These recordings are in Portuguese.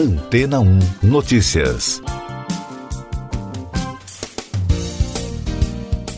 Antena 1 Notícias.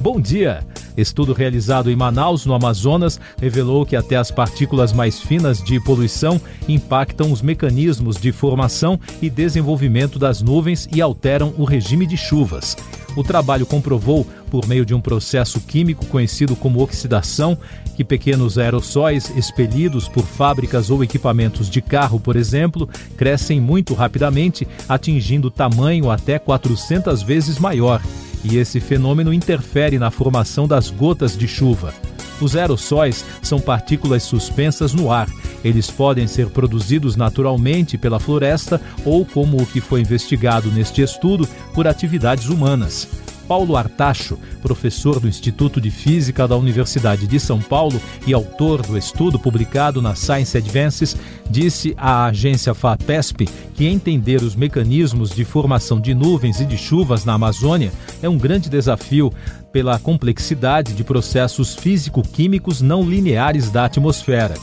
Bom dia! Estudo realizado em Manaus, no Amazonas, revelou que até as partículas mais finas de poluição impactam os mecanismos de formação e desenvolvimento das nuvens e alteram o regime de chuvas. O trabalho comprovou, por meio de um processo químico conhecido como oxidação, que pequenos aerossóis expelidos por fábricas ou equipamentos de carro, por exemplo, crescem muito rapidamente, atingindo tamanho até 400 vezes maior e esse fenômeno interfere na formação das gotas de chuva. Os aerossóis são partículas suspensas no ar. Eles podem ser produzidos naturalmente pela floresta ou, como o que foi investigado neste estudo, por atividades humanas. Paulo Artacho, professor do Instituto de Física da Universidade de São Paulo e autor do estudo publicado na Science Advances, disse à agência FAPESP que entender os mecanismos de formação de nuvens e de chuvas na Amazônia é um grande desafio pela complexidade de processos físico-químicos não lineares da atmosfera.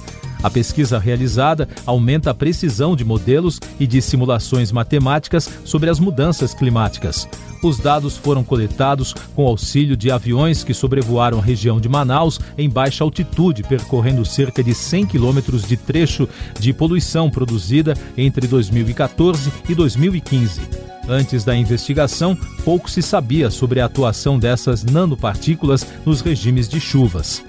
A pesquisa realizada aumenta a precisão de modelos e de simulações matemáticas sobre as mudanças climáticas. Os dados foram coletados com auxílio de aviões que sobrevoaram a região de Manaus em baixa altitude, percorrendo cerca de 100 quilômetros de trecho de poluição produzida entre 2014 e 2015. Antes da investigação, pouco se sabia sobre a atuação dessas nanopartículas nos regimes de chuvas.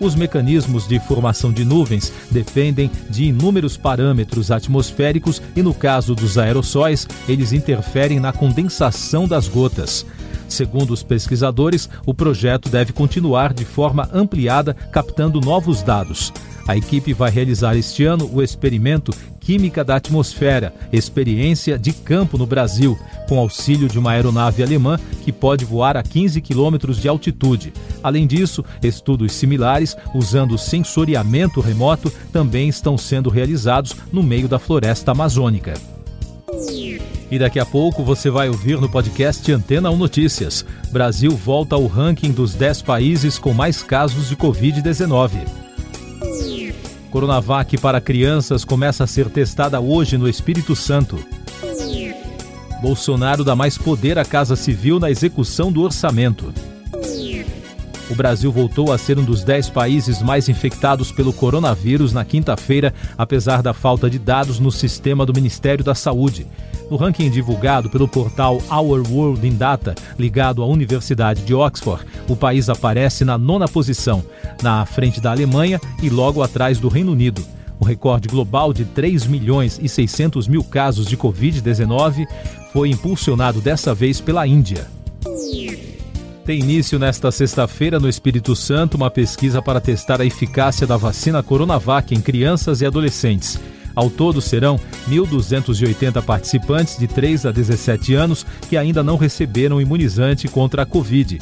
Os mecanismos de formação de nuvens dependem de inúmeros parâmetros atmosféricos e, no caso dos aerossóis, eles interferem na condensação das gotas. Segundo os pesquisadores, o projeto deve continuar de forma ampliada, captando novos dados. A equipe vai realizar este ano o experimento Química da Atmosfera, experiência de campo no Brasil, com auxílio de uma aeronave alemã que pode voar a 15 quilômetros de altitude. Além disso, estudos similares usando sensoriamento remoto também estão sendo realizados no meio da floresta amazônica. E daqui a pouco você vai ouvir no podcast Antena 1 Notícias. Brasil volta ao ranking dos 10 países com mais casos de Covid-19. Coronavac para crianças começa a ser testada hoje no Espírito Santo. Bolsonaro dá mais poder à Casa Civil na execução do orçamento. O Brasil voltou a ser um dos 10 países mais infectados pelo coronavírus na quinta-feira, apesar da falta de dados no sistema do Ministério da Saúde. No ranking divulgado pelo portal Our World in Data, ligado à Universidade de Oxford, o país aparece na nona posição, na frente da Alemanha e logo atrás do Reino Unido. O recorde global de 3 milhões e 600 mil casos de Covid-19 foi impulsionado dessa vez pela Índia. Tem início nesta sexta-feira no Espírito Santo uma pesquisa para testar a eficácia da vacina Coronavac em crianças e adolescentes. Ao todo, serão 1.280 participantes de 3 a 17 anos que ainda não receberam imunizante contra a Covid.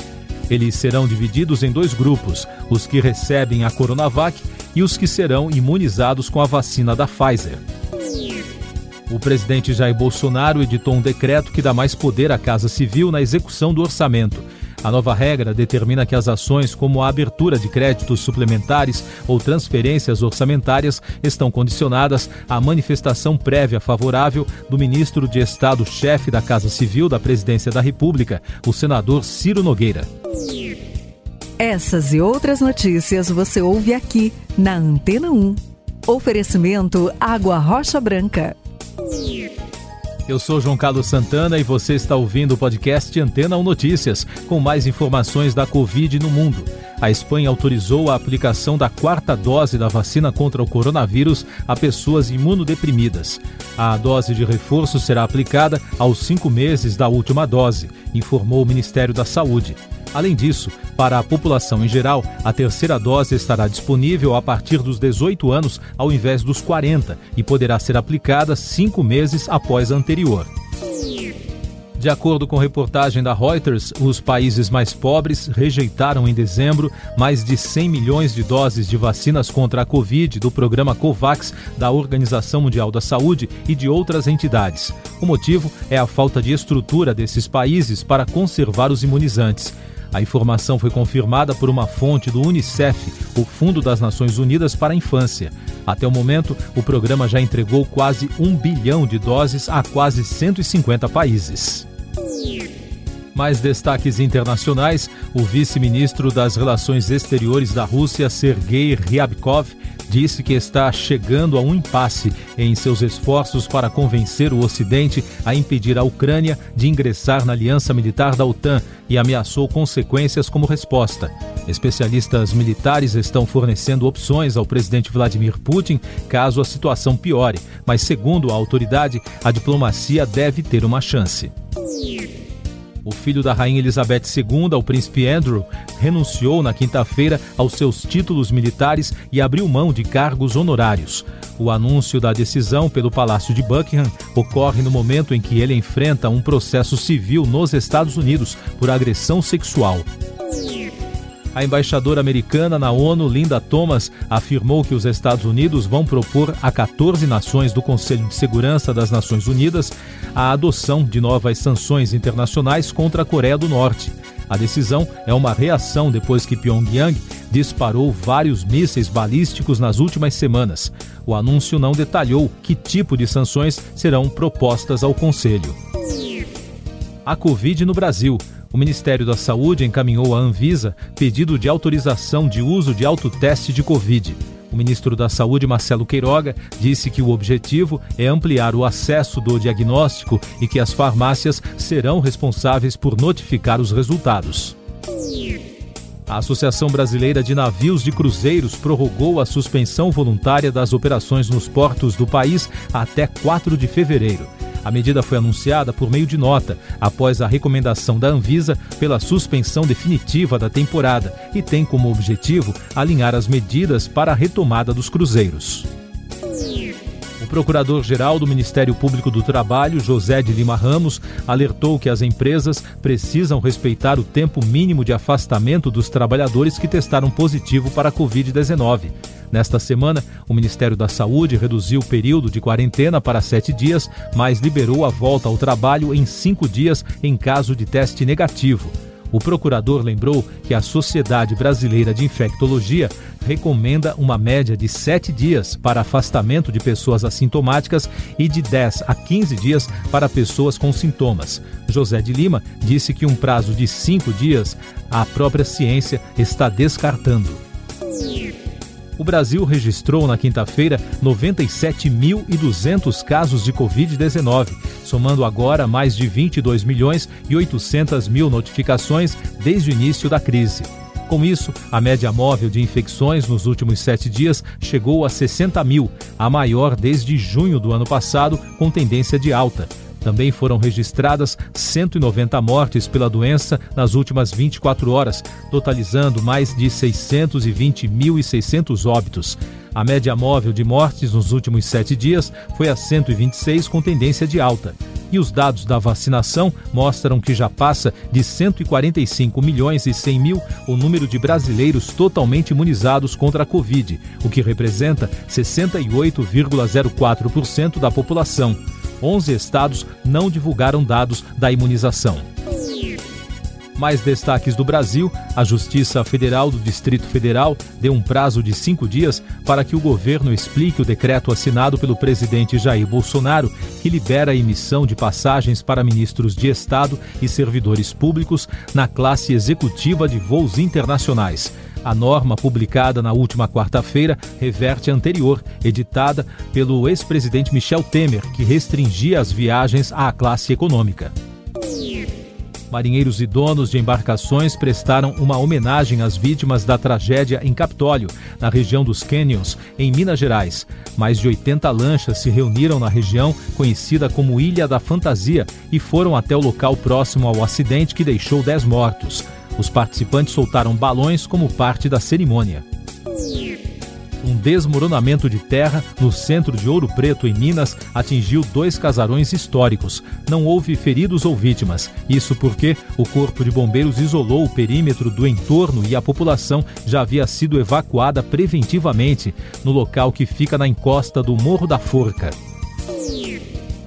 Eles serão divididos em dois grupos: os que recebem a Coronavac e os que serão imunizados com a vacina da Pfizer. O presidente Jair Bolsonaro editou um decreto que dá mais poder à Casa Civil na execução do orçamento. A nova regra determina que as ações como a abertura de créditos suplementares ou transferências orçamentárias estão condicionadas à manifestação prévia favorável do ministro de Estado-chefe da Casa Civil da Presidência da República, o senador Ciro Nogueira. Essas e outras notícias você ouve aqui na Antena 1. Oferecimento Água Rocha Branca. Eu sou João Carlos Santana e você está ouvindo o podcast Antena 1 Notícias, com mais informações da Covid no mundo. A Espanha autorizou a aplicação da quarta dose da vacina contra o coronavírus a pessoas imunodeprimidas. A dose de reforço será aplicada aos cinco meses da última dose, informou o Ministério da Saúde. Além disso, para a população em geral, a terceira dose estará disponível a partir dos 18 anos ao invés dos 40 e poderá ser aplicada cinco meses após a anterior. De acordo com reportagem da Reuters, os países mais pobres rejeitaram em dezembro mais de 100 milhões de doses de vacinas contra a Covid do programa COVAX da Organização Mundial da Saúde e de outras entidades. O motivo é a falta de estrutura desses países para conservar os imunizantes. A informação foi confirmada por uma fonte do Unicef, o Fundo das Nações Unidas para a Infância. Até o momento, o programa já entregou quase um bilhão de doses a quase 150 países. Mais destaques internacionais: o vice-ministro das Relações Exteriores da Rússia, Sergei Ryabkov, disse que está chegando a um impasse em seus esforços para convencer o Ocidente a impedir a Ucrânia de ingressar na aliança militar da OTAN e ameaçou consequências como resposta. Especialistas militares estão fornecendo opções ao presidente Vladimir Putin caso a situação piore, mas, segundo a autoridade, a diplomacia deve ter uma chance. O filho da rainha Elizabeth II, o príncipe Andrew, renunciou na quinta-feira aos seus títulos militares e abriu mão de cargos honorários. O anúncio da decisão pelo Palácio de Buckingham ocorre no momento em que ele enfrenta um processo civil nos Estados Unidos por agressão sexual. A embaixadora americana na ONU, Linda Thomas, afirmou que os Estados Unidos vão propor a 14 nações do Conselho de Segurança das Nações Unidas a adoção de novas sanções internacionais contra a Coreia do Norte. A decisão é uma reação depois que Pyongyang disparou vários mísseis balísticos nas últimas semanas. O anúncio não detalhou que tipo de sanções serão propostas ao Conselho. A Covid no Brasil o Ministério da Saúde encaminhou à Anvisa pedido de autorização de uso de autoteste de Covid. O ministro da Saúde, Marcelo Queiroga, disse que o objetivo é ampliar o acesso do diagnóstico e que as farmácias serão responsáveis por notificar os resultados. A Associação Brasileira de Navios de Cruzeiros prorrogou a suspensão voluntária das operações nos portos do país até 4 de fevereiro. A medida foi anunciada por meio de nota, após a recomendação da Anvisa pela suspensão definitiva da temporada e tem como objetivo alinhar as medidas para a retomada dos cruzeiros. O procurador-geral do Ministério Público do Trabalho, José de Lima Ramos, alertou que as empresas precisam respeitar o tempo mínimo de afastamento dos trabalhadores que testaram positivo para a Covid-19. Nesta semana, o Ministério da Saúde reduziu o período de quarentena para sete dias, mas liberou a volta ao trabalho em cinco dias em caso de teste negativo. O procurador lembrou que a Sociedade Brasileira de Infectologia recomenda uma média de sete dias para afastamento de pessoas assintomáticas e de 10 a 15 dias para pessoas com sintomas. José de Lima disse que um prazo de cinco dias a própria ciência está descartando. O Brasil registrou na quinta-feira 97.200 casos de Covid-19, somando agora mais de 22 milhões e 800 mil notificações desde o início da crise. Com isso, a média móvel de infecções nos últimos sete dias chegou a 60 mil, a maior desde junho do ano passado, com tendência de alta. Também foram registradas 190 mortes pela doença nas últimas 24 horas, totalizando mais de 620.600 óbitos. A média móvel de mortes nos últimos sete dias foi a 126, com tendência de alta. E os dados da vacinação mostram que já passa de 145 milhões e 100 mil o número de brasileiros totalmente imunizados contra a Covid, o que representa 68,04% da população. 11 estados não divulgaram dados da imunização. Mais destaques do Brasil: a Justiça Federal do Distrito Federal deu um prazo de cinco dias para que o governo explique o decreto assinado pelo presidente Jair Bolsonaro, que libera a emissão de passagens para ministros de Estado e servidores públicos na classe executiva de voos internacionais. A norma, publicada na última quarta-feira, reverte a anterior, editada pelo ex-presidente Michel Temer, que restringia as viagens à classe econômica. Marinheiros e donos de embarcações prestaram uma homenagem às vítimas da tragédia em Capitólio, na região dos Canyons, em Minas Gerais. Mais de 80 lanchas se reuniram na região, conhecida como Ilha da Fantasia, e foram até o local próximo ao acidente que deixou 10 mortos. Os participantes soltaram balões como parte da cerimônia. Um desmoronamento de terra no centro de Ouro Preto, em Minas, atingiu dois casarões históricos. Não houve feridos ou vítimas. Isso porque o Corpo de Bombeiros isolou o perímetro do entorno e a população já havia sido evacuada preventivamente no local que fica na encosta do Morro da Forca.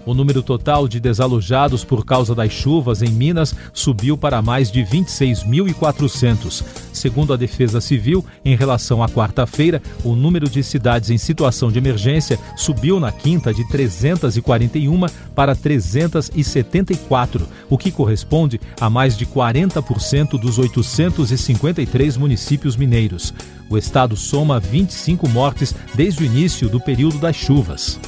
O número total de desalojados por causa das chuvas em Minas subiu para mais de 26.400. Segundo a Defesa Civil, em relação à quarta-feira, o número de cidades em situação de emergência subiu na quinta de 341 para 374, o que corresponde a mais de 40% dos 853 municípios mineiros. O estado soma 25 mortes desde o início do período das chuvas.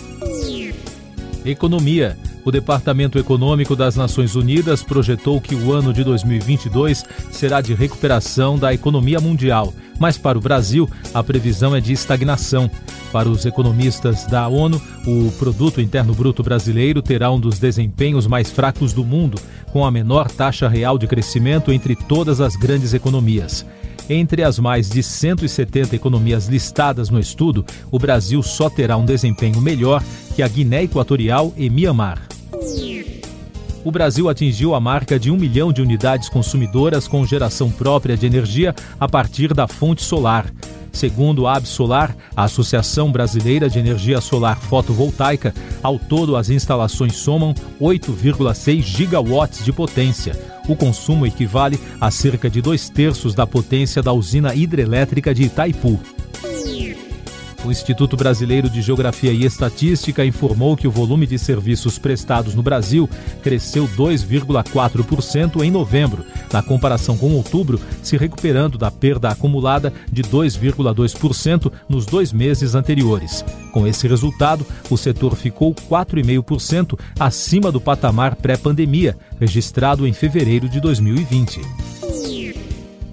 Economia. O Departamento Econômico das Nações Unidas projetou que o ano de 2022 será de recuperação da economia mundial, mas para o Brasil a previsão é de estagnação. Para os economistas da ONU, o Produto Interno Bruto brasileiro terá um dos desempenhos mais fracos do mundo, com a menor taxa real de crescimento entre todas as grandes economias. Entre as mais de 170 economias listadas no estudo, o Brasil só terá um desempenho melhor que a Guiné Equatorial e Mianmar. O Brasil atingiu a marca de um milhão de unidades consumidoras com geração própria de energia a partir da fonte solar. Segundo a Absolar, a Associação Brasileira de Energia Solar Fotovoltaica, ao todo as instalações somam 8,6 gigawatts de potência, o consumo equivale a cerca de dois terços da potência da usina hidrelétrica de Itaipu. O Instituto Brasileiro de Geografia e Estatística informou que o volume de serviços prestados no Brasil cresceu 2,4% em novembro, na comparação com outubro, se recuperando da perda acumulada de 2,2% nos dois meses anteriores. Com esse resultado, o setor ficou 4,5% acima do patamar pré-pandemia, registrado em fevereiro de 2020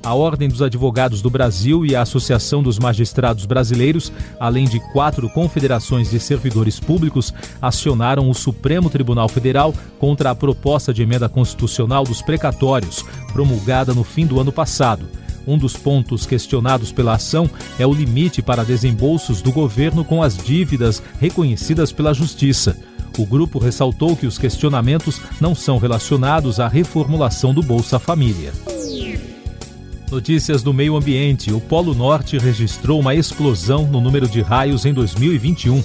a Ordem dos Advogados do Brasil e a Associação dos Magistrados Brasileiros, além de quatro confederações de servidores públicos, acionaram o Supremo Tribunal Federal contra a proposta de emenda constitucional dos precatórios, promulgada no fim do ano passado. Um dos pontos questionados pela ação é o limite para desembolsos do governo com as dívidas reconhecidas pela Justiça. O grupo ressaltou que os questionamentos não são relacionados à reformulação do Bolsa Família. Notícias do meio ambiente. O Polo Norte registrou uma explosão no número de raios em 2021.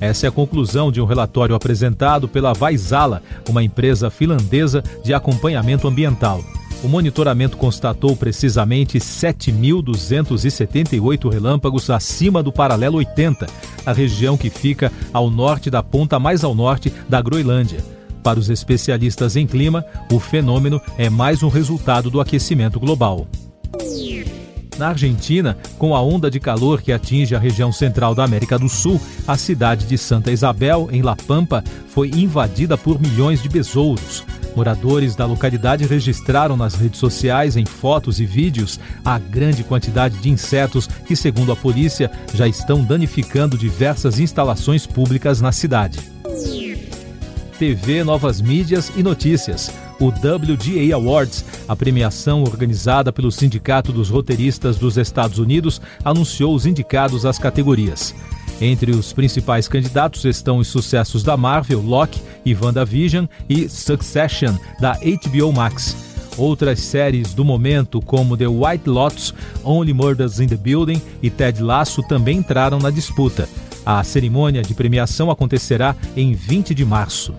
Essa é a conclusão de um relatório apresentado pela Vaisala, uma empresa finlandesa de acompanhamento ambiental. O monitoramento constatou precisamente 7.278 relâmpagos acima do paralelo 80, a região que fica ao norte da ponta mais ao norte da Groenlândia. Para os especialistas em clima, o fenômeno é mais um resultado do aquecimento global. Na Argentina, com a onda de calor que atinge a região central da América do Sul, a cidade de Santa Isabel, em La Pampa, foi invadida por milhões de besouros. Moradores da localidade registraram nas redes sociais, em fotos e vídeos, a grande quantidade de insetos que, segundo a polícia, já estão danificando diversas instalações públicas na cidade. TV, novas mídias e notícias o WGA Awards, a premiação organizada pelo Sindicato dos Roteiristas dos Estados Unidos, anunciou os indicados às categorias. Entre os principais candidatos estão os sucessos da Marvel, Loki e WandaVision e Succession, da HBO Max. Outras séries do momento, como The White Lotus, Only Murders in the Building e Ted Lasso, também entraram na disputa. A cerimônia de premiação acontecerá em 20 de março.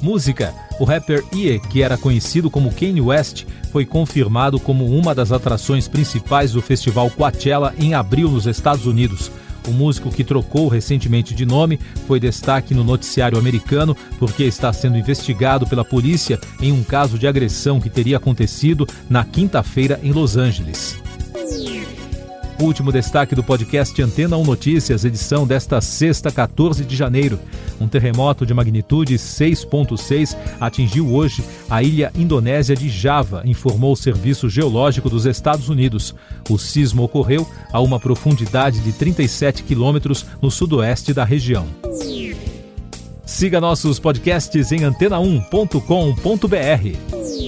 Música o rapper Ye, que era conhecido como Kanye West, foi confirmado como uma das atrações principais do festival Coachella em abril nos Estados Unidos. O músico que trocou recentemente de nome foi destaque no noticiário americano porque está sendo investigado pela polícia em um caso de agressão que teria acontecido na quinta-feira em Los Angeles. Último destaque do podcast Antena 1 Notícias, edição desta sexta, 14 de janeiro. Um terremoto de magnitude 6.6 atingiu hoje a ilha indonésia de Java, informou o Serviço Geológico dos Estados Unidos. O sismo ocorreu a uma profundidade de 37 quilômetros no sudoeste da região. Siga nossos podcasts em antena1.com.br.